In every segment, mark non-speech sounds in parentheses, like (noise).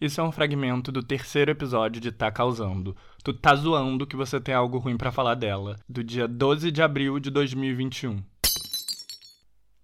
Isso é um fragmento do terceiro episódio de Tá Causando. Tu tá zoando que você tem algo ruim para falar dela, do dia 12 de abril de 2021.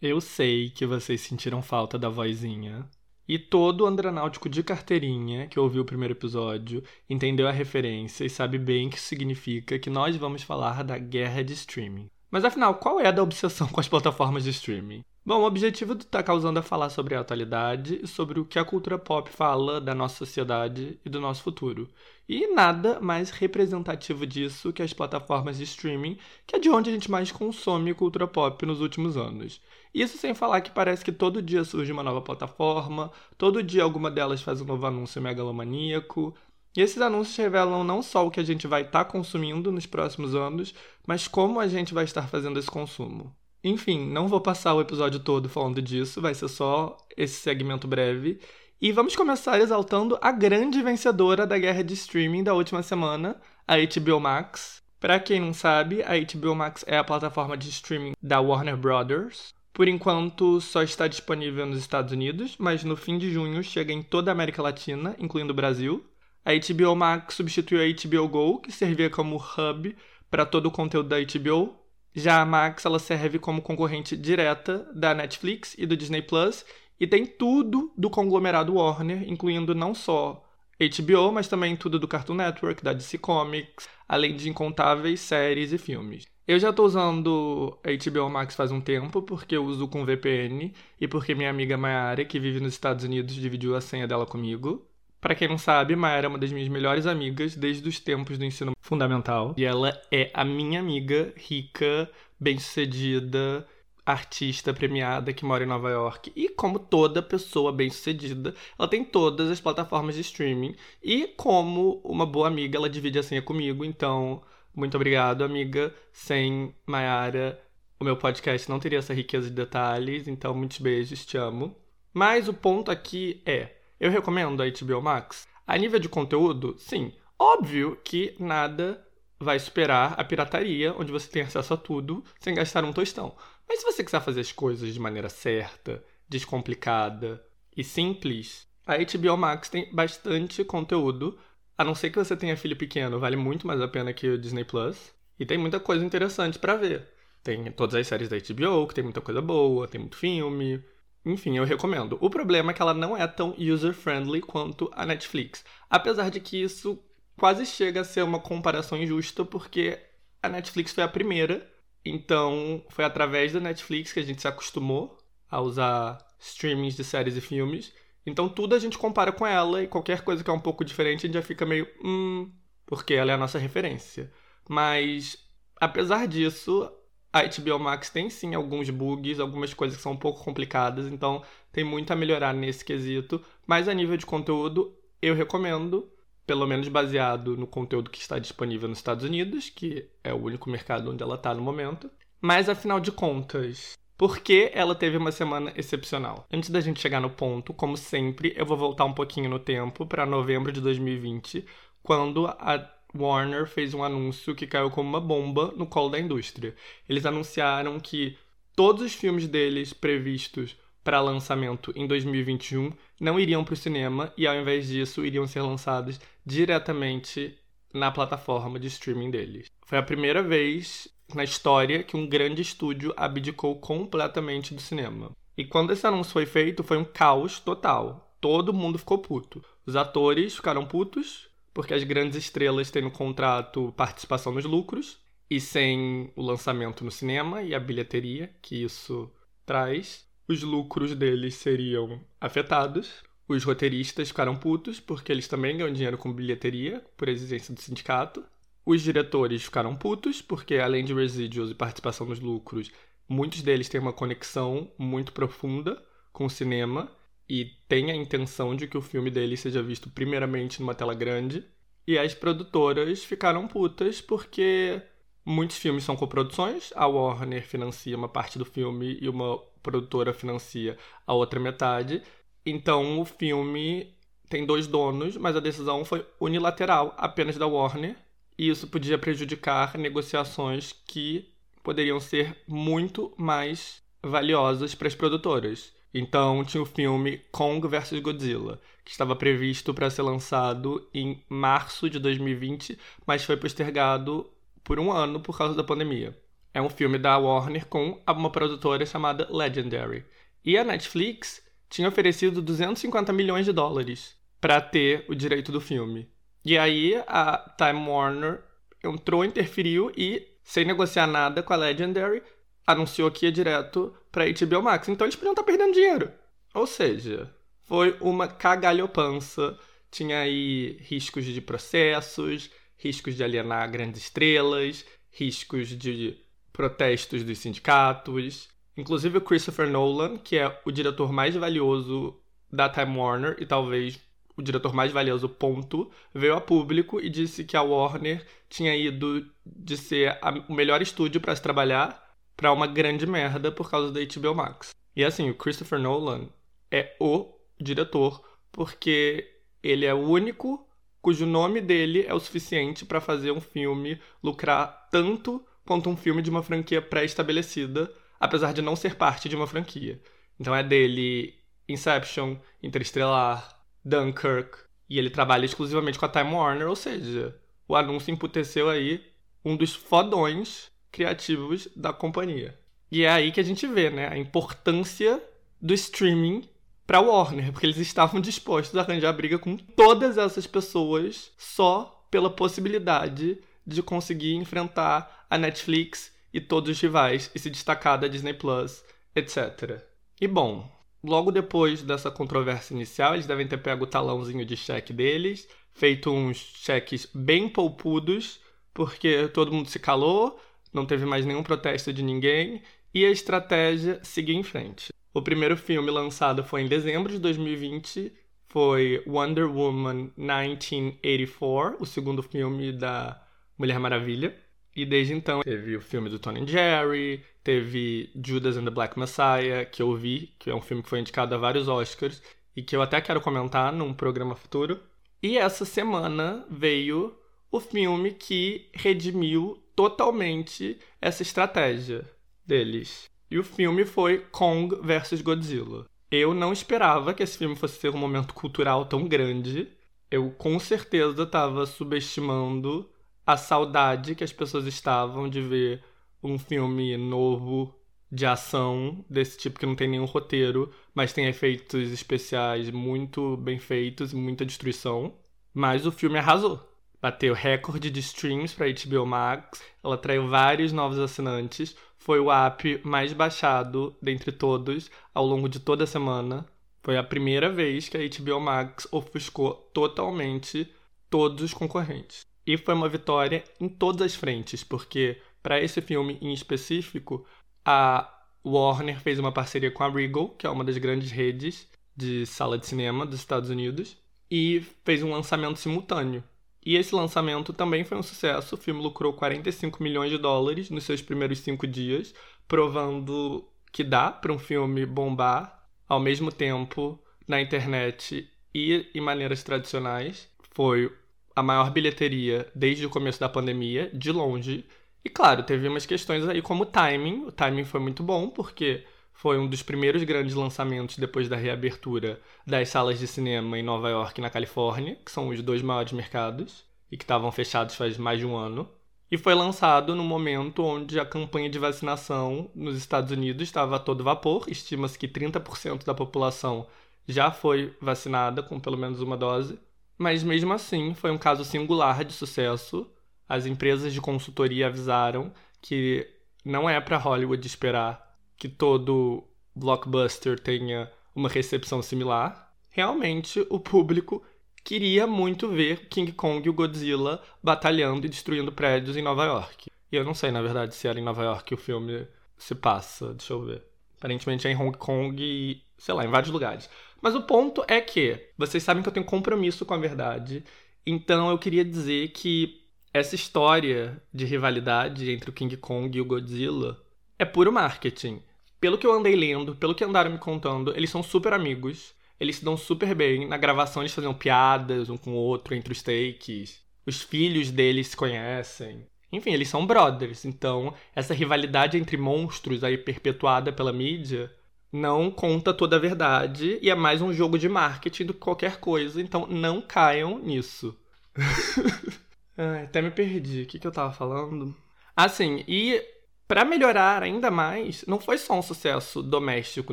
Eu sei que vocês sentiram falta da vozinha. E todo andranáutico de carteirinha que ouviu o primeiro episódio entendeu a referência e sabe bem que isso significa que nós vamos falar da guerra de streaming. Mas afinal, qual é a da obsessão com as plataformas de streaming? Bom, o objetivo do Tá Causando é falar sobre a atualidade e sobre o que a cultura pop fala da nossa sociedade e do nosso futuro. E nada mais representativo disso que as plataformas de streaming, que é de onde a gente mais consome cultura pop nos últimos anos. Isso sem falar que parece que todo dia surge uma nova plataforma, todo dia alguma delas faz um novo anúncio megalomaníaco. E esses anúncios revelam não só o que a gente vai estar tá consumindo nos próximos anos, mas como a gente vai estar fazendo esse consumo. Enfim, não vou passar o episódio todo falando disso, vai ser só esse segmento breve. E vamos começar exaltando a grande vencedora da guerra de streaming da última semana, a HBO Max. Para quem não sabe, a HBO Max é a plataforma de streaming da Warner Brothers. Por enquanto, só está disponível nos Estados Unidos, mas no fim de junho chega em toda a América Latina, incluindo o Brasil. A HBO Max substituiu a HBO Go, que servia como hub para todo o conteúdo da HBO, já a Max ela serve como concorrente direta da Netflix e do Disney Plus e tem tudo do conglomerado Warner, incluindo não só HBO, mas também tudo do Cartoon Network, da DC Comics, além de incontáveis séries e filmes. Eu já estou usando HBO Max faz um tempo, porque eu uso com VPN e porque minha amiga Mayara, que vive nos Estados Unidos, dividiu a senha dela comigo. Para quem não sabe, Mayara é uma das minhas melhores amigas desde os tempos do ensino fundamental. E ela é a minha amiga rica, bem-sucedida, artista premiada que mora em Nova York. E como toda pessoa bem-sucedida, ela tem todas as plataformas de streaming. E como uma boa amiga, ela divide a senha comigo. Então, muito obrigado, amiga. Sem Mayara, o meu podcast não teria essa riqueza de detalhes. Então, muitos beijos, te amo. Mas o ponto aqui é eu recomendo a HBO Max? A nível de conteúdo, sim. Óbvio que nada vai superar a pirataria, onde você tem acesso a tudo sem gastar um tostão. Mas se você quiser fazer as coisas de maneira certa, descomplicada e simples, a HBO Max tem bastante conteúdo. A não ser que você tenha filho pequeno, vale muito mais a pena que o Disney Plus. E tem muita coisa interessante para ver. Tem todas as séries da HBO, que tem muita coisa boa, tem muito filme, enfim, eu recomendo. O problema é que ela não é tão user-friendly quanto a Netflix. Apesar de que isso quase chega a ser uma comparação injusta, porque a Netflix foi a primeira. Então, foi através da Netflix que a gente se acostumou a usar streamings de séries e filmes. Então, tudo a gente compara com ela e qualquer coisa que é um pouco diferente a gente já fica meio. Hum. Porque ela é a nossa referência. Mas, apesar disso, a HBO Max tem sim alguns bugs, algumas coisas que são um pouco complicadas, então tem muito a melhorar nesse quesito. Mas a nível de conteúdo, eu recomendo, pelo menos baseado no conteúdo que está disponível nos Estados Unidos, que é o único mercado onde ela está no momento. Mas afinal de contas, por que ela teve uma semana excepcional? Antes da gente chegar no ponto, como sempre, eu vou voltar um pouquinho no tempo para novembro de 2020, quando a Warner fez um anúncio que caiu como uma bomba no colo da indústria. Eles anunciaram que todos os filmes deles previstos para lançamento em 2021 não iriam para o cinema e, ao invés disso, iriam ser lançados diretamente na plataforma de streaming deles. Foi a primeira vez na história que um grande estúdio abdicou completamente do cinema. E quando esse anúncio foi feito, foi um caos total. Todo mundo ficou puto. Os atores ficaram putos, porque as grandes estrelas têm no contrato participação nos lucros, e sem o lançamento no cinema e a bilheteria que isso traz, os lucros deles seriam afetados. Os roteiristas ficaram putos, porque eles também ganham dinheiro com bilheteria, por exigência do sindicato. Os diretores ficaram putos, porque além de residuals e participação nos lucros, muitos deles têm uma conexão muito profunda com o cinema e tem a intenção de que o filme dele seja visto primeiramente numa tela grande. E as produtoras ficaram putas porque muitos filmes são coproduções, a Warner financia uma parte do filme e uma produtora financia a outra metade. Então o filme tem dois donos, mas a decisão foi unilateral, apenas da Warner, e isso podia prejudicar negociações que poderiam ser muito mais valiosas para as produtoras. Então tinha o filme Kong vs Godzilla, que estava previsto para ser lançado em março de 2020, mas foi postergado por um ano por causa da pandemia. É um filme da Warner com uma produtora chamada Legendary. E a Netflix tinha oferecido 250 milhões de dólares para ter o direito do filme. E aí a Time Warner entrou, interferiu e, sem negociar nada com a Legendary, anunciou que ia direto pra HBO Max. Então eles podiam estar perdendo dinheiro. Ou seja, foi uma cagalhopança. Tinha aí riscos de processos, riscos de alienar grandes estrelas, riscos de protestos dos sindicatos. Inclusive o Christopher Nolan, que é o diretor mais valioso da Time Warner e talvez o diretor mais valioso, ponto, veio a público e disse que a Warner tinha ido de ser a, o melhor estúdio para se trabalhar para uma grande merda por causa da HBO Max. E assim, o Christopher Nolan é o diretor porque ele é o único cujo nome dele é o suficiente para fazer um filme lucrar tanto quanto um filme de uma franquia pré-estabelecida, apesar de não ser parte de uma franquia. Então é dele Inception, Interestelar, Dunkirk, e ele trabalha exclusivamente com a Time Warner, ou seja, o anúncio emputeceu aí um dos fodões criativos da companhia. E é aí que a gente vê, né, a importância do streaming para Warner, porque eles estavam dispostos a arranjar briga com todas essas pessoas só pela possibilidade de conseguir enfrentar a Netflix e todos os rivais e se destacar da Disney Plus, etc. E bom, logo depois dessa controvérsia inicial, eles devem ter pego o talãozinho de cheque deles, feito uns cheques bem poupudos, porque todo mundo se calou, não teve mais nenhum protesto de ninguém e a estratégia seguiu em frente. O primeiro filme lançado foi em dezembro de 2020, foi Wonder Woman 1984, o segundo filme da Mulher Maravilha. E desde então teve o filme do Tony Jerry, teve Judas and the Black Messiah, que eu vi, que é um filme que foi indicado a vários Oscars e que eu até quero comentar num programa futuro. E essa semana veio o filme que redimiu totalmente essa estratégia deles. E o filme foi Kong vs Godzilla. Eu não esperava que esse filme fosse ter um momento cultural tão grande. Eu com certeza estava subestimando a saudade que as pessoas estavam de ver um filme novo de ação desse tipo que não tem nenhum roteiro, mas tem efeitos especiais muito bem feitos e muita destruição. Mas o filme arrasou. Bateu recorde de streams para HBO Max, ela atraiu vários novos assinantes, foi o app mais baixado dentre todos ao longo de toda a semana. Foi a primeira vez que a HBO Max ofuscou totalmente todos os concorrentes. E foi uma vitória em todas as frentes, porque para esse filme em específico, a Warner fez uma parceria com a Regal, que é uma das grandes redes de sala de cinema dos Estados Unidos, e fez um lançamento simultâneo. E esse lançamento também foi um sucesso. O filme lucrou 45 milhões de dólares nos seus primeiros cinco dias, provando que dá para um filme bombar ao mesmo tempo na internet e em maneiras tradicionais. Foi a maior bilheteria desde o começo da pandemia, de longe. E claro, teve umas questões aí como o timing. O timing foi muito bom, porque foi um dos primeiros grandes lançamentos depois da reabertura das salas de cinema em Nova York e na Califórnia, que são os dois maiores mercados e que estavam fechados faz mais de um ano. E foi lançado no momento onde a campanha de vacinação nos Estados Unidos estava a todo vapor. Estima-se que 30% da população já foi vacinada com pelo menos uma dose. Mas mesmo assim, foi um caso singular de sucesso. As empresas de consultoria avisaram que não é para Hollywood esperar que todo blockbuster tenha uma recepção similar. Realmente, o público queria muito ver King Kong e o Godzilla batalhando e destruindo prédios em Nova York. E eu não sei, na verdade, se era em Nova York que o filme se passa. Deixa eu ver. Aparentemente é em Hong Kong e, sei lá, em vários lugares. Mas o ponto é que vocês sabem que eu tenho compromisso com a verdade, então eu queria dizer que essa história de rivalidade entre o King Kong e o Godzilla é puro marketing. Pelo que eu andei lendo, pelo que andaram me contando, eles são super amigos, eles se dão super bem. Na gravação eles faziam piadas um com o outro entre os takes. Os filhos deles se conhecem. Enfim, eles são brothers. Então, essa rivalidade entre monstros aí perpetuada pela mídia não conta toda a verdade e é mais um jogo de marketing do que qualquer coisa, então não caiam nisso. (laughs) Ai, até me perdi. O que, que eu tava falando? Assim, e para melhorar ainda mais, não foi só um sucesso doméstico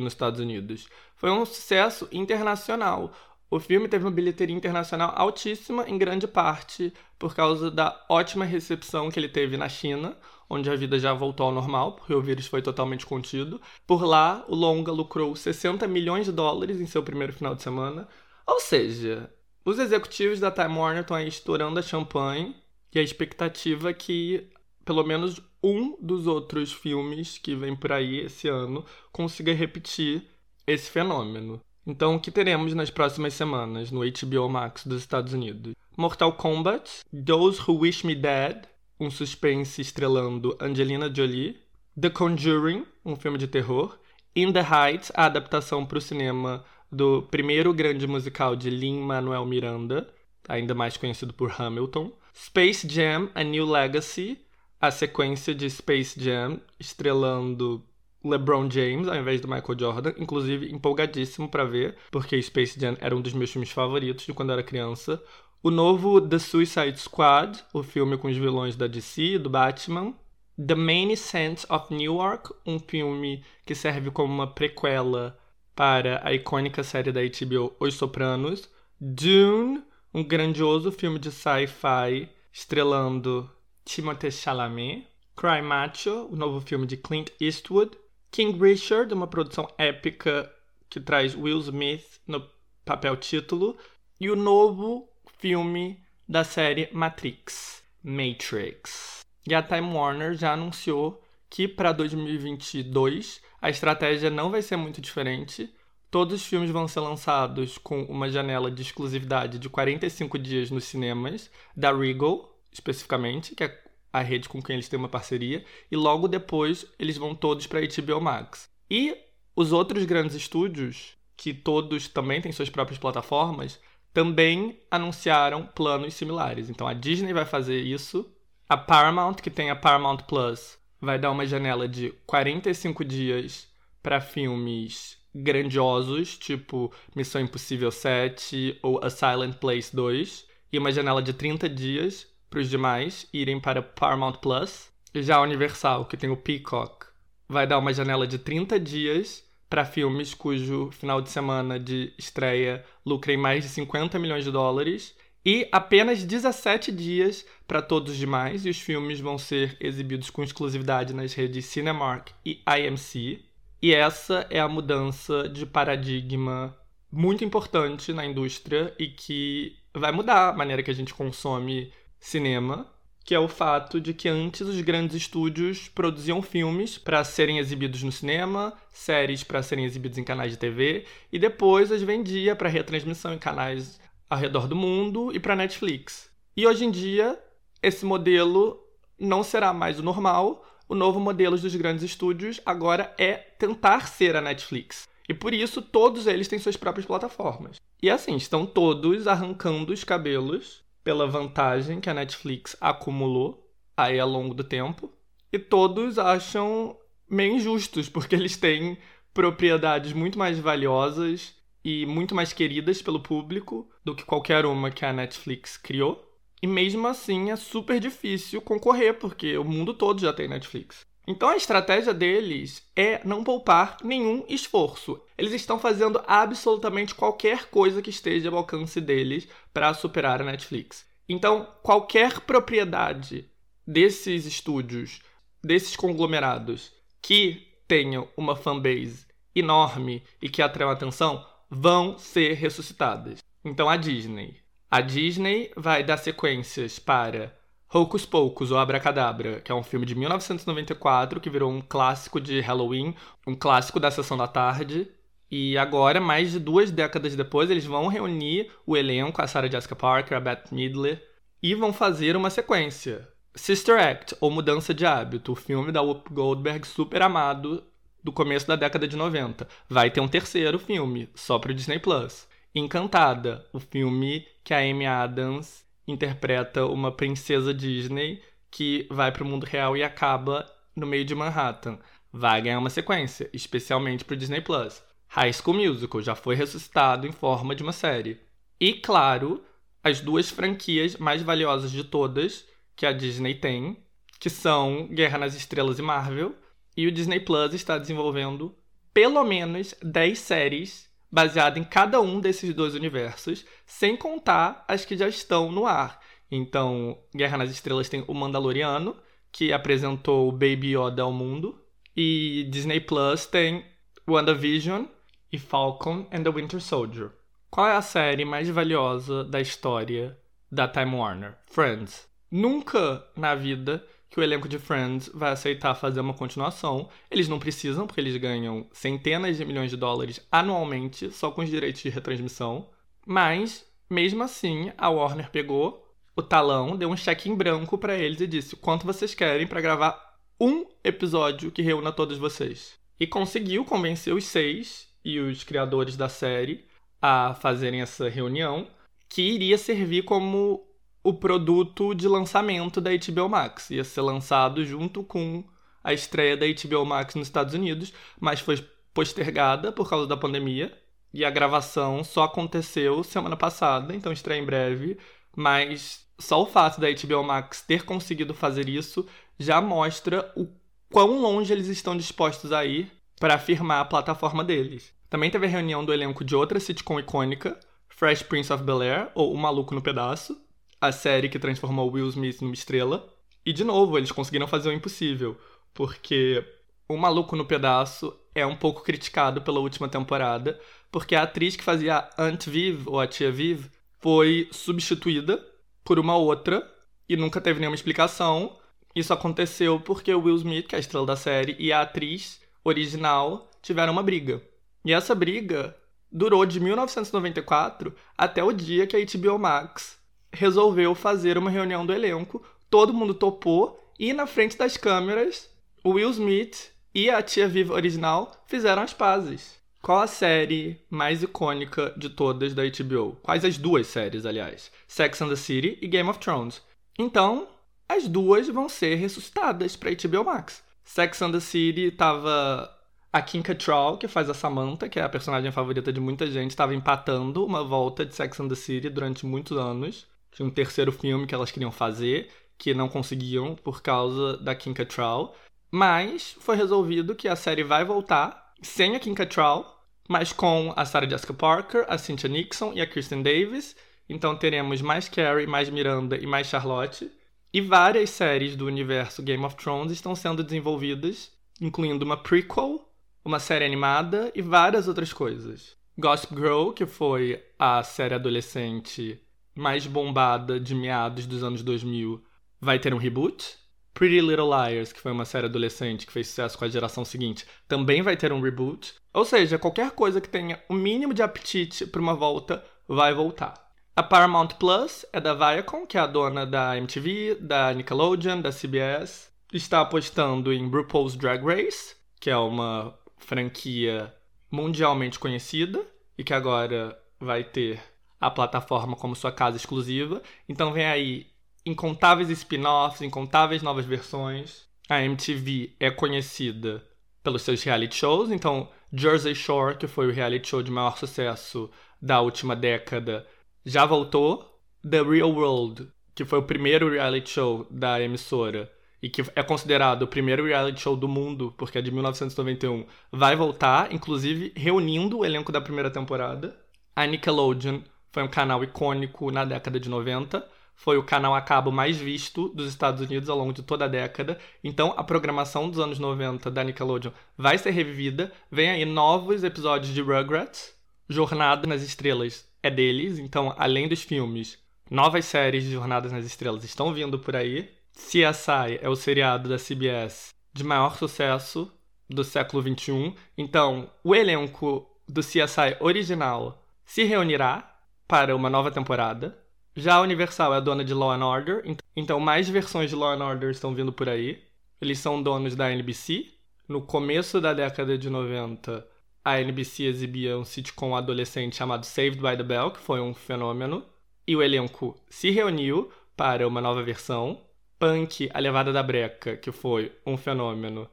nos Estados Unidos, foi um sucesso internacional. O filme teve uma bilheteria internacional altíssima, em grande parte por causa da ótima recepção que ele teve na China, onde a vida já voltou ao normal, porque o vírus foi totalmente contido. Por lá, o longa lucrou 60 milhões de dólares em seu primeiro final de semana. Ou seja, os executivos da Time Warner estão aí estourando a champanhe e a expectativa é que pelo menos um dos outros filmes que vem por aí esse ano consiga repetir esse fenômeno. Então, o que teremos nas próximas semanas no HBO Max dos Estados Unidos? Mortal Kombat, Those Who Wish Me Dead, um suspense estrelando Angelina Jolie, The Conjuring, um filme de terror, In the Heights, a adaptação para o cinema do primeiro grande musical de Lin-Manuel Miranda, ainda mais conhecido por Hamilton, Space Jam: A New Legacy, a sequência de Space Jam estrelando LeBron James ao invés do Michael Jordan, inclusive empolgadíssimo para ver, porque Space Jam era um dos meus filmes favoritos de quando eu era criança. O novo The Suicide Squad, o filme com os vilões da DC, do Batman. The Main Sense of Newark, um filme que serve como uma prequela para a icônica série da HBO Os Sopranos. Dune, um grandioso filme de sci-fi estrelando Timothée Chalamet. Cry Macho, o novo filme de Clint Eastwood. King Richard, uma produção épica que traz Will Smith no papel título, e o novo filme da série Matrix, Matrix. E a Time Warner já anunciou que para 2022 a estratégia não vai ser muito diferente. Todos os filmes vão ser lançados com uma janela de exclusividade de 45 dias nos cinemas, da Regal, especificamente, que é a rede com quem eles têm uma parceria, e logo depois eles vão todos para HBO Max. E os outros grandes estúdios, que todos também têm suas próprias plataformas, também anunciaram planos similares. Então a Disney vai fazer isso, a Paramount, que tem a Paramount Plus, vai dar uma janela de 45 dias para filmes grandiosos, tipo Missão Impossível 7 ou A Silent Place 2, e uma janela de 30 dias para os demais irem para Paramount Plus. Já a Universal, que tem o Peacock, vai dar uma janela de 30 dias para filmes cujo final de semana de estreia lucrem mais de 50 milhões de dólares e apenas 17 dias para todos os demais, e os filmes vão ser exibidos com exclusividade nas redes Cinemark e IMC. E essa é a mudança de paradigma muito importante na indústria e que vai mudar a maneira que a gente consome cinema, que é o fato de que antes os grandes estúdios produziam filmes para serem exibidos no cinema, séries para serem exibidos em canais de TV e depois as vendia para retransmissão em canais ao redor do mundo e para Netflix. E hoje em dia esse modelo não será mais o normal. O novo modelo dos grandes estúdios agora é tentar ser a Netflix. E por isso todos eles têm suas próprias plataformas. E assim, estão todos arrancando os cabelos pela vantagem que a Netflix acumulou aí ao longo do tempo. E todos acham meio injustos, porque eles têm propriedades muito mais valiosas e muito mais queridas pelo público do que qualquer uma que a Netflix criou. E mesmo assim é super difícil concorrer, porque o mundo todo já tem Netflix. Então a estratégia deles é não poupar nenhum esforço. Eles estão fazendo absolutamente qualquer coisa que esteja ao alcance deles para superar a Netflix. Então, qualquer propriedade desses estúdios, desses conglomerados que tenham uma fanbase enorme e que atraiam atenção, vão ser ressuscitadas. Então a Disney. A Disney vai dar sequências para Hocus Pocus ou Abracadabra, que é um filme de 1994 que virou um clássico de Halloween, um clássico da sessão da tarde. E agora, mais de duas décadas depois, eles vão reunir o elenco, a Sarah Jessica Parker, a Beth Midler, e vão fazer uma sequência. Sister Act, ou Mudança de Hábito, o filme da Whoopi Goldberg super amado do começo da década de 90. Vai ter um terceiro filme, só pro Disney Plus. Encantada, o filme que a Amy Adams interpreta uma princesa Disney que vai para o mundo real e acaba no meio de Manhattan. vai ganhar uma sequência, especialmente pro Disney Plus. High School Musical já foi ressuscitado em forma de uma série. E, claro, as duas franquias mais valiosas de todas que a Disney tem, que são Guerra nas Estrelas e Marvel, e o Disney Plus está desenvolvendo pelo menos 10 séries baseadas em cada um desses dois universos, sem contar as que já estão no ar. Então, Guerra nas Estrelas tem o Mandaloriano, que apresentou o Baby Yoda ao mundo, e Disney Plus tem WandaVision e Falcon and the Winter Soldier. Qual é a série mais valiosa da história da Time Warner? Friends. Nunca na vida que o elenco de Friends vai aceitar fazer uma continuação. Eles não precisam, porque eles ganham centenas de milhões de dólares anualmente só com os direitos de retransmissão. Mas, mesmo assim, a Warner pegou o talão, deu um cheque em branco para eles e disse: quanto vocês querem para gravar um episódio que reúna todos vocês. E conseguiu convencer os seis e os criadores da série a fazerem essa reunião, que iria servir como o produto de lançamento da HBO Max. Ia ser lançado junto com a estreia da HBO Max nos Estados Unidos, mas foi postergada por causa da pandemia. E a gravação só aconteceu semana passada, então estreia em breve. Mas só o fato da HBO Max ter conseguido fazer isso já mostra o quão longe eles estão dispostos a ir para afirmar a plataforma deles. Também teve a reunião do elenco de outra sitcom icônica, Fresh Prince of Bel-Air, ou O Maluco no Pedaço, a série que transformou Will Smith numa estrela. E de novo, eles conseguiram fazer o impossível, porque O Maluco no Pedaço é um pouco criticado pela última temporada, porque a atriz que fazia a Aunt Viv, ou a Tia Viv, foi substituída por uma outra e nunca teve nenhuma explicação. Isso aconteceu porque o Will Smith, que é a estrela da série, e a atriz original tiveram uma briga. E essa briga durou de 1994 até o dia que a HBO Max resolveu fazer uma reunião do elenco, todo mundo topou e na frente das câmeras, Will Smith e a tia Viva original fizeram as pazes. Qual a série mais icônica de todas da HBO? Quais as duas séries, aliás? Sex and the City e Game of Thrones. Então, as duas vão ser ressuscitadas para HBO Max. Sex and the City tava a Kim Cattrall, que faz a Samantha, que é a personagem favorita de muita gente, estava empatando uma volta de Sex and the City durante muitos anos. Tinha um terceiro filme que elas queriam fazer, que não conseguiam por causa da Kim Cattrall. Mas foi resolvido que a série vai voltar sem a Kim Cattrall, mas com a Sarah Jessica Parker, a Cynthia Nixon e a Kristen Davis. Então teremos mais Carrie, mais Miranda e mais Charlotte. E várias séries do universo Game of Thrones estão sendo desenvolvidas, incluindo uma prequel, uma série animada e várias outras coisas. Gossip Girl, que foi a série adolescente mais bombada de meados dos anos 2000 vai ter um reboot. Pretty Little Liars, que foi uma série adolescente que fez sucesso com a geração seguinte, também vai ter um reboot. Ou seja, qualquer coisa que tenha o mínimo de apetite para uma volta vai voltar. A Paramount Plus é da Viacom, que é a dona da MTV, da Nickelodeon, da CBS. Está apostando em RuPaul's Drag Race, que é uma franquia mundialmente conhecida e que agora vai ter a plataforma como sua casa exclusiva. Então vem aí incontáveis spin-offs, incontáveis novas versões. A MTV é conhecida pelos seus reality shows, então Jersey Shore, que foi o reality show de maior sucesso da última década, já voltou. The Real World, que foi o primeiro reality show da emissora e que é considerado o primeiro reality show do mundo, porque é de 1991, vai voltar, inclusive reunindo o elenco da primeira temporada. A Nickelodeon foi um canal icônico na década de 90. Foi o canal a cabo mais visto dos Estados Unidos ao longo de toda a década. Então, a programação dos anos 90 da Nickelodeon vai ser revivida. Vem aí novos episódios de Rugrats. Jornada nas Estrelas é deles. Então, além dos filmes, novas séries de Jornadas nas Estrelas estão vindo por aí. CSI é o seriado da CBS de maior sucesso do século XXI. Então, o elenco do CSI original se reunirá para uma nova temporada. Já a Universal é a dona de Law and Order, então mais versões de Law and Order estão vindo por aí. Eles são donos da NBC. No começo da década de 90, a NBC exibia um sitcom adolescente chamado Saved by the Bell, que foi um fenômeno. E o elenco se reuniu para uma nova versão. Punk, A Levada da Breca, que foi um fenômeno,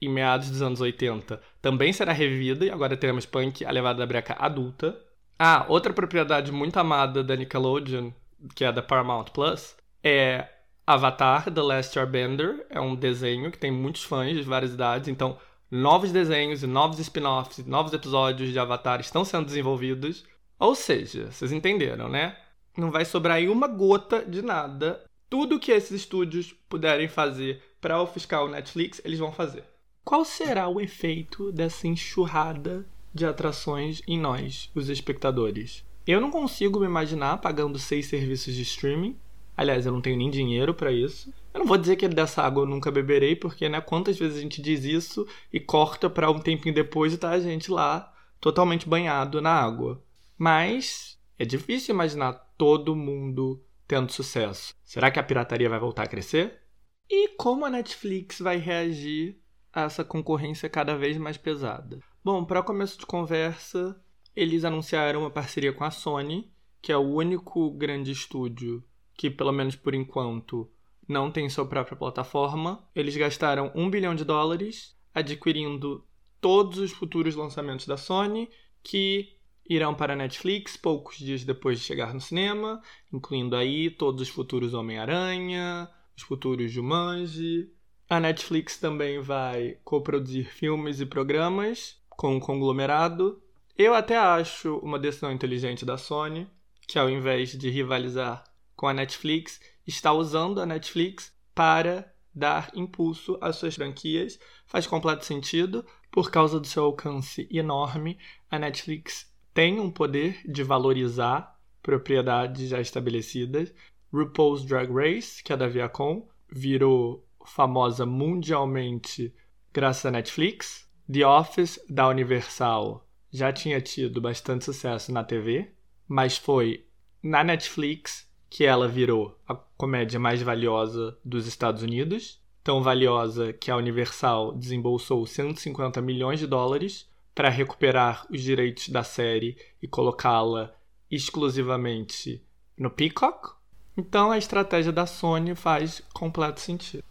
em meados dos anos 80, também será revivida e agora teremos Punk, a levada da breca adulta. Ah, outra propriedade muito amada da Nickelodeon, que é da Paramount Plus, é Avatar The Last Airbender. É um desenho que tem muitos fãs de várias idades, então novos desenhos e novos spin-offs, novos episódios de Avatar estão sendo desenvolvidos. Ou seja, vocês entenderam, né? Não vai sobrar aí uma gota de nada. Tudo que esses estúdios puderem fazer para ofuscar o Netflix, eles vão fazer. Qual será o efeito dessa enxurrada de atrações em nós, os espectadores? Eu não consigo me imaginar pagando seis serviços de streaming. Aliás, eu não tenho nem dinheiro para isso. Eu não vou dizer que dessa água eu nunca beberei, porque, né, quantas vezes a gente diz isso e corta para um tempinho depois e tá a gente lá totalmente banhado na água. Mas é difícil imaginar todo mundo tendo sucesso. Será que a pirataria vai voltar a crescer? E como a Netflix vai reagir a essa concorrência cada vez mais pesada? Bom, para começo de conversa, eles anunciaram uma parceria com a Sony, que é o único grande estúdio que, pelo menos por enquanto, não tem sua própria plataforma. Eles gastaram um bilhão de dólares adquirindo todos os futuros lançamentos da Sony, que irão para a Netflix poucos dias depois de chegar no cinema, incluindo aí todos os futuros Homem-Aranha, os futuros Jumanji. A Netflix também vai coproduzir filmes e programas com um conglomerado. Eu até acho uma decisão inteligente da Sony, que ao invés de rivalizar com a Netflix, está usando a Netflix para dar impulso às suas franquias. Faz completo sentido, por causa do seu alcance enorme, a Netflix tem um poder de valorizar propriedades já estabelecidas. RuPaul's Drag Race, que é da Viacom, virou famosa mundialmente graças à Netflix. The Office, da Universal, já tinha tido bastante sucesso na TV, mas foi na Netflix que ela virou a comédia mais valiosa dos Estados Unidos. Tão valiosa que a Universal desembolsou 150 milhões de dólares para recuperar os direitos da série e colocá-la exclusivamente no Peacock. Então a estratégia da Sony faz completo sentido.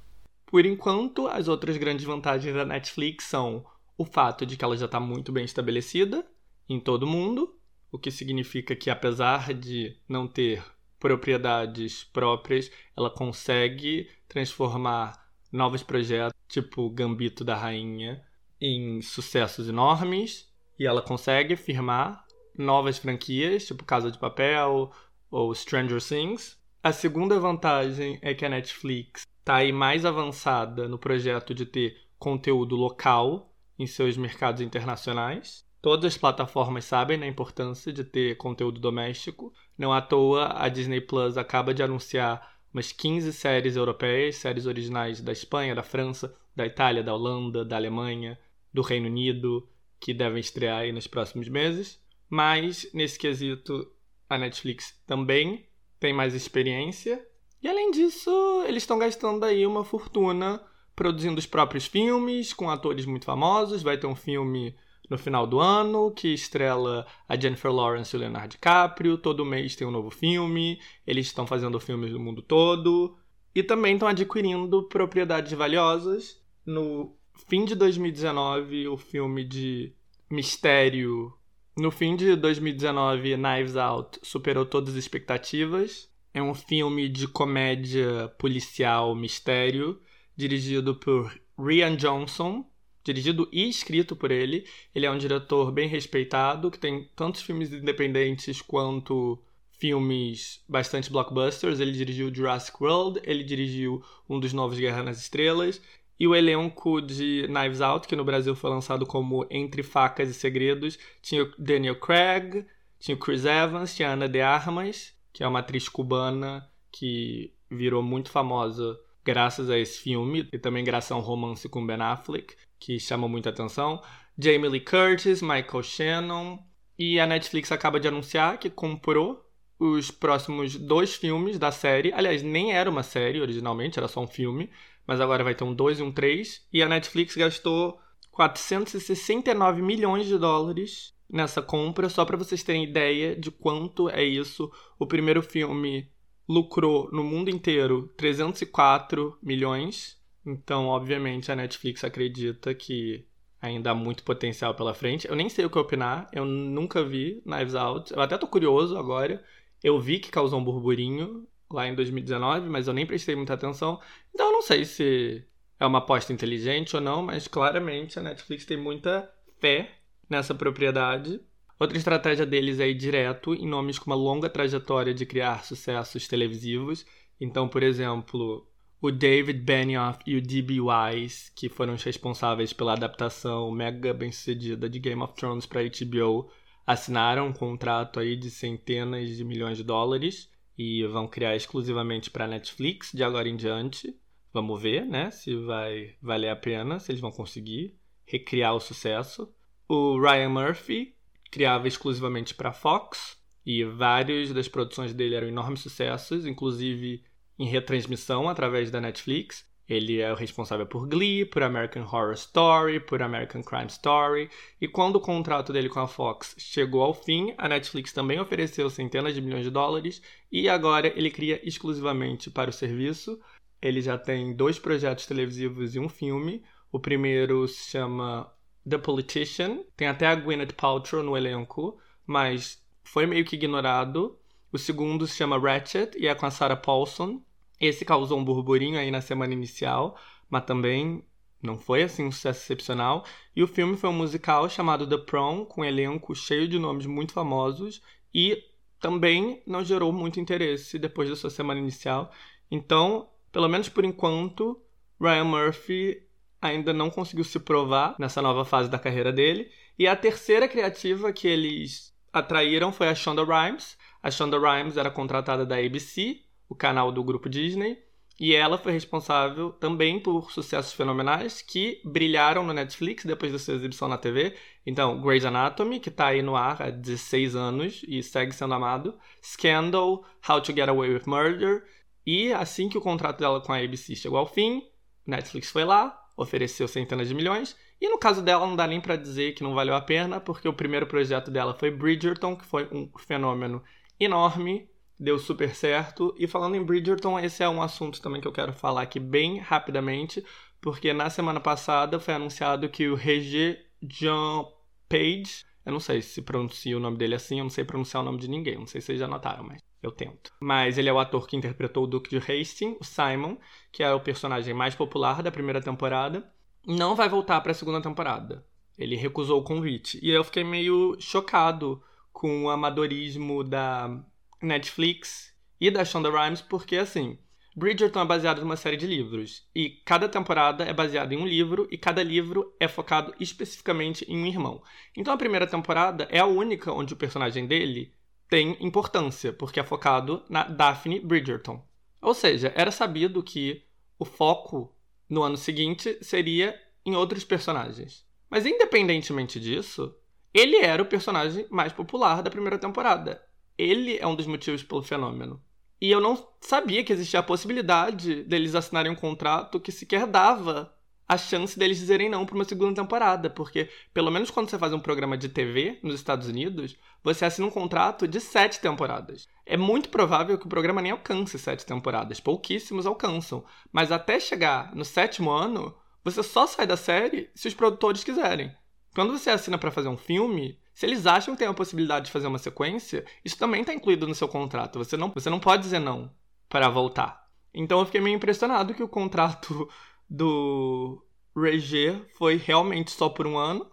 Por enquanto, as outras grandes vantagens da Netflix são o fato de que ela já está muito bem estabelecida em todo mundo, o que significa que apesar de não ter propriedades próprias, ela consegue transformar novos projetos, tipo Gambito da Rainha, em sucessos enormes e ela consegue firmar novas franquias, tipo Casa de Papel ou Stranger Things. A segunda vantagem é que a Netflix está aí mais avançada no projeto de ter conteúdo local em seus mercados internacionais. Todas as plataformas sabem da importância de ter conteúdo doméstico. Não à toa, a Disney Plus acaba de anunciar umas 15 séries europeias, séries originais da Espanha, da França, da Itália, da Holanda, da Alemanha, do Reino Unido, que devem estrear aí nos próximos meses. Mas, nesse quesito, a Netflix também tem mais experiência. E além disso, eles estão gastando aí uma fortuna produzindo os próprios filmes com atores muito famosos. Vai ter um filme no final do ano, que estrela a Jennifer Lawrence e o Leonardo DiCaprio. Todo mês tem um novo filme. Eles estão fazendo filmes do mundo todo. E também estão adquirindo propriedades valiosas. No fim de 2019, o filme de mistério. No fim de 2019, Knives Out superou todas as expectativas. É um filme de comédia policial mistério, dirigido por Rian Johnson, dirigido e escrito por ele. Ele é um diretor bem respeitado, que tem tantos filmes independentes quanto filmes bastante blockbusters. Ele dirigiu Jurassic World, ele dirigiu um dos novos Guerra nas Estrelas. E o elenco de Knives Out, que no Brasil foi lançado como Entre Facas e Segredos, tinha o Daniel Craig, tinha o Chris Evans, tinha a Ana de Armas, que é uma atriz cubana que virou muito famosa graças a esse filme e também graças a um romance com Ben Affleck que chama muita atenção. Jamie Lee Curtis, Michael Shannon. E a Netflix acaba de anunciar que comprou os próximos dois filmes da série. Aliás, nem era uma série originalmente, era só um filme. Mas agora vai ter um 2 e um 3. E a Netflix gastou 469 milhões de dólares nessa compra, só para vocês terem ideia de quanto é isso. O primeiro filme lucrou no mundo inteiro 304 milhões Então, obviamente, a Netflix acredita que ainda há muito potencial pela frente. Eu nem sei o que opinar, eu nunca vi Knives Out. Eu até tô curioso agora. Eu vi que causou um burburinho lá em 2019, mas eu nem prestei muita atenção. Então eu não sei se é uma aposta inteligente ou não, mas claramente a Netflix tem muita fé nessa propriedade. Outra estratégia deles é ir direto em nomes com uma longa trajetória de criar sucessos televisivos. Então, por exemplo, o David Benioff e o D.B. Wise, que foram os responsáveis pela adaptação mega bem-sucedida de Game of Thrones para HBO, assinaram um contrato aí de centenas de milhões de dólares e vão criar exclusivamente para Netflix de agora em diante. Vamos ver, né, se vai valer a pena, se eles vão conseguir recriar o sucesso. O Ryan Murphy criava exclusivamente para Fox e várias das produções dele eram enormes sucessos, inclusive em retransmissão através da Netflix. Ele é o responsável por Glee, por American Horror Story, por American Crime Story. E quando o contrato dele com a Fox chegou ao fim, a Netflix também ofereceu centenas de milhões de dólares e agora ele cria exclusivamente para o serviço. Ele já tem dois projetos televisivos e um filme. O primeiro se chama The Politician, tem até a Gwyneth Paltrow no elenco, mas foi meio que ignorado. O segundo se chama Ratchet e é com a Sarah Paulson. Esse causou um burburinho aí na semana inicial, mas também não foi assim um sucesso excepcional. E o filme foi um musical chamado The Prom, com um elenco cheio de nomes muito famosos e também não gerou muito interesse depois da sua semana inicial. Então, pelo menos por enquanto, Ryan Murphy ainda não conseguiu se provar nessa nova fase da carreira dele. E a terceira criativa que eles atraíram foi a Shonda Rhimes. A Shonda Rhimes era contratada da ABC o canal do grupo Disney, e ela foi responsável também por sucessos fenomenais que brilharam no Netflix depois da sua exibição na TV. Então, Grey's Anatomy, que está aí no ar há 16 anos e segue sendo amado. Scandal, How to Get Away with Murder. E assim que o contrato dela com a ABC chegou ao fim, Netflix foi lá, ofereceu centenas de milhões. E no caso dela, não dá nem para dizer que não valeu a pena, porque o primeiro projeto dela foi Bridgerton, que foi um fenômeno enorme deu super certo. E falando em Bridgerton, esse é um assunto também que eu quero falar aqui bem rapidamente, porque na semana passada foi anunciado que o Regé Jean Page, eu não sei se pronuncia o nome dele assim, eu não sei pronunciar o nome de ninguém, não sei se vocês já notaram, mas eu tento. Mas ele é o ator que interpretou o Duque de Hastings, o Simon, que é o personagem mais popular da primeira temporada. Não vai voltar para a segunda temporada. Ele recusou o convite. E eu fiquei meio chocado com o amadorismo da Netflix e da Shonda Rhimes, porque assim, Bridgerton é baseado numa série de livros e cada temporada é baseada em um livro e cada livro é focado especificamente em um irmão. Então a primeira temporada é a única onde o personagem dele tem importância, porque é focado na Daphne Bridgerton. Ou seja, era sabido que o foco no ano seguinte seria em outros personagens. Mas independentemente disso, ele era o personagem mais popular da primeira temporada ele é um dos motivos pelo fenômeno. E eu não sabia que existia a possibilidade deles assinarem um contrato que sequer dava a chance deles dizerem não para uma segunda temporada, porque pelo menos quando você faz um programa de TV nos Estados Unidos, você assina um contrato de sete temporadas. É muito provável que o programa nem alcance sete temporadas, pouquíssimos alcançam, mas até chegar no sétimo ano, você só sai da série se os produtores quiserem. Quando você assina para fazer um filme, se eles acham que tem a possibilidade de fazer uma sequência, isso também está incluído no seu contrato. Você não, você não pode dizer não para voltar. Então eu fiquei meio impressionado que o contrato (laughs) do Regé foi realmente só por um ano.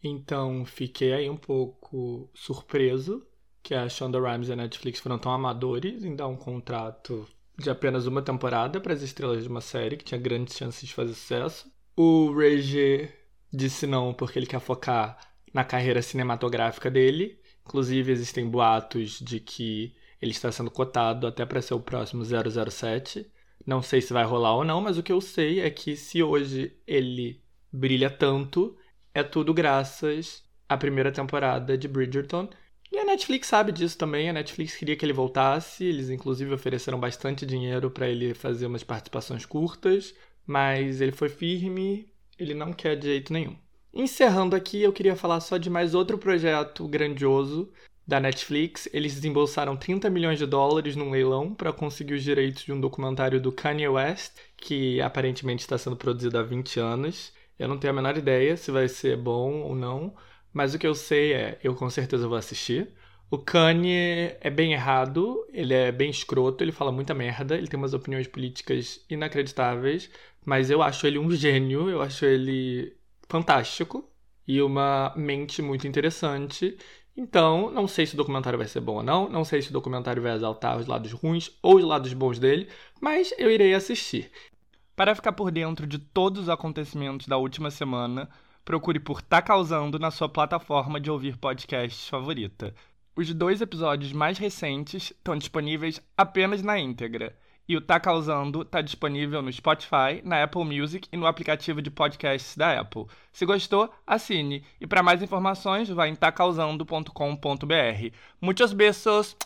Então fiquei aí um pouco surpreso que a Shonda Rhimes e a Netflix foram tão amadores em dar um contrato de apenas uma temporada para as estrelas de uma série que tinha grandes chances de fazer sucesso. O Regé disse não porque ele quer focar na carreira cinematográfica dele. Inclusive, existem boatos de que ele está sendo cotado até para ser o próximo 007. Não sei se vai rolar ou não, mas o que eu sei é que se hoje ele brilha tanto, é tudo graças à primeira temporada de Bridgerton. E a Netflix sabe disso também. A Netflix queria que ele voltasse. Eles, inclusive, ofereceram bastante dinheiro para ele fazer umas participações curtas. Mas ele foi firme. Ele não quer de jeito nenhum. Encerrando aqui, eu queria falar só de mais outro projeto grandioso da Netflix. Eles desembolsaram 30 milhões de dólares num leilão para conseguir os direitos de um documentário do Kanye West, que aparentemente está sendo produzido há 20 anos. Eu não tenho a menor ideia se vai ser bom ou não, mas o que eu sei é, eu com certeza vou assistir. O Kanye é bem errado, ele é bem escroto, ele fala muita merda, ele tem umas opiniões políticas inacreditáveis, mas eu acho ele um gênio, eu acho ele fantástico e uma mente muito interessante. Então, não sei se o documentário vai ser bom ou não, não sei se o documentário vai exaltar os lados ruins ou os lados bons dele, mas eu irei assistir. Para ficar por dentro de todos os acontecimentos da última semana, procure por Tá Causando na sua plataforma de ouvir podcasts favorita. Os dois episódios mais recentes estão disponíveis apenas na íntegra. E o Tá Causando está disponível no Spotify, na Apple Music e no aplicativo de podcasts da Apple. Se gostou, assine. E para mais informações, vá em tacausando.com.br. Muitos beijos!